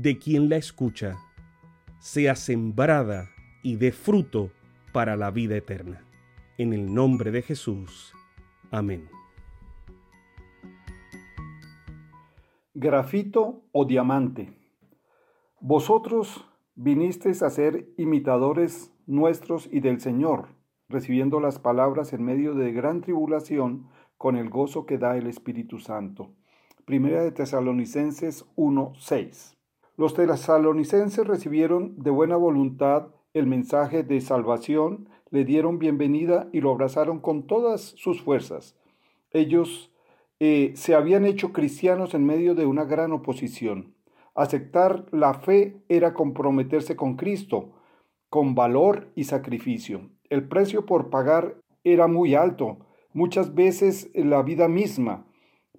de quien la escucha, sea sembrada y dé fruto para la vida eterna. En el nombre de Jesús. Amén. Grafito o diamante. Vosotros vinisteis a ser imitadores nuestros y del Señor, recibiendo las palabras en medio de gran tribulación con el gozo que da el Espíritu Santo. Primera de Tesalonicenses 1:6. Los tesalonicenses recibieron de buena voluntad el mensaje de salvación, le dieron bienvenida y lo abrazaron con todas sus fuerzas. Ellos eh, se habían hecho cristianos en medio de una gran oposición. Aceptar la fe era comprometerse con Cristo, con valor y sacrificio. El precio por pagar era muy alto, muchas veces la vida misma,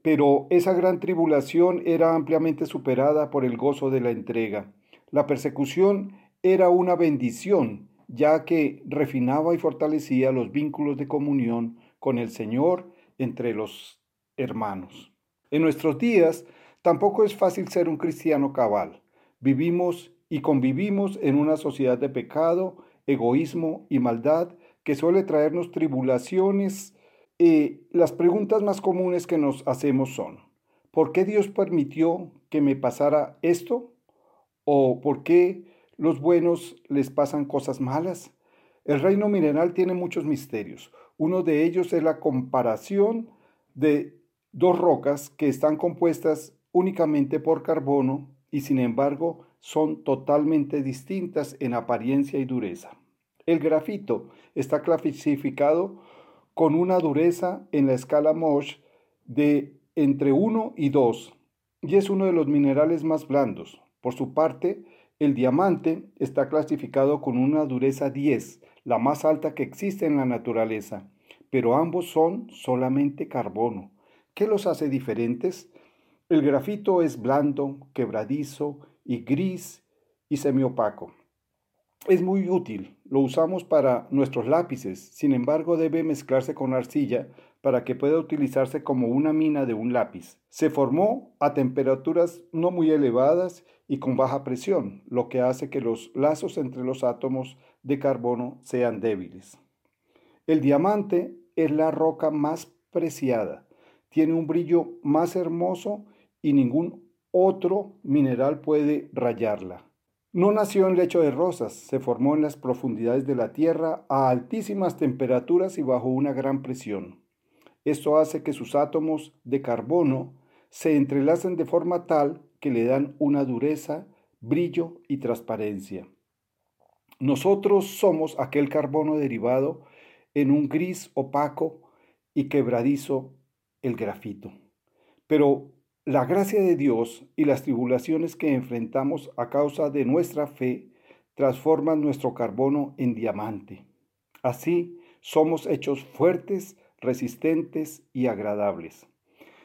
pero esa gran tribulación era ampliamente superada por el gozo de la entrega. La persecución era una bendición, ya que refinaba y fortalecía los vínculos de comunión con el Señor entre los hermanos. En nuestros días, Tampoco es fácil ser un cristiano cabal. Vivimos y convivimos en una sociedad de pecado, egoísmo y maldad que suele traernos tribulaciones. Y las preguntas más comunes que nos hacemos son, ¿por qué Dios permitió que me pasara esto? ¿O por qué los buenos les pasan cosas malas? El reino mineral tiene muchos misterios. Uno de ellos es la comparación de dos rocas que están compuestas únicamente por carbono y sin embargo son totalmente distintas en apariencia y dureza. El grafito está clasificado con una dureza en la escala Mohs de entre 1 y 2 y es uno de los minerales más blandos. Por su parte, el diamante está clasificado con una dureza 10, la más alta que existe en la naturaleza, pero ambos son solamente carbono. ¿Qué los hace diferentes? El grafito es blando, quebradizo y gris y semiopaco. Es muy útil, lo usamos para nuestros lápices, sin embargo debe mezclarse con arcilla para que pueda utilizarse como una mina de un lápiz. Se formó a temperaturas no muy elevadas y con baja presión, lo que hace que los lazos entre los átomos de carbono sean débiles. El diamante es la roca más preciada, tiene un brillo más hermoso y ningún otro mineral puede rayarla. No nació en lecho de rosas, se formó en las profundidades de la Tierra a altísimas temperaturas y bajo una gran presión. Esto hace que sus átomos de carbono se entrelacen de forma tal que le dan una dureza, brillo y transparencia. Nosotros somos aquel carbono derivado en un gris opaco y quebradizo, el grafito. Pero la gracia de Dios y las tribulaciones que enfrentamos a causa de nuestra fe transforman nuestro carbono en diamante. Así somos hechos fuertes, resistentes y agradables.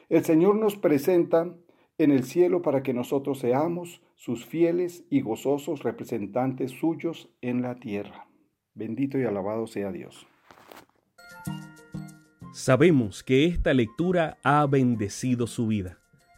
El Señor nos presenta en el cielo para que nosotros seamos sus fieles y gozosos representantes suyos en la tierra. Bendito y alabado sea Dios. Sabemos que esta lectura ha bendecido su vida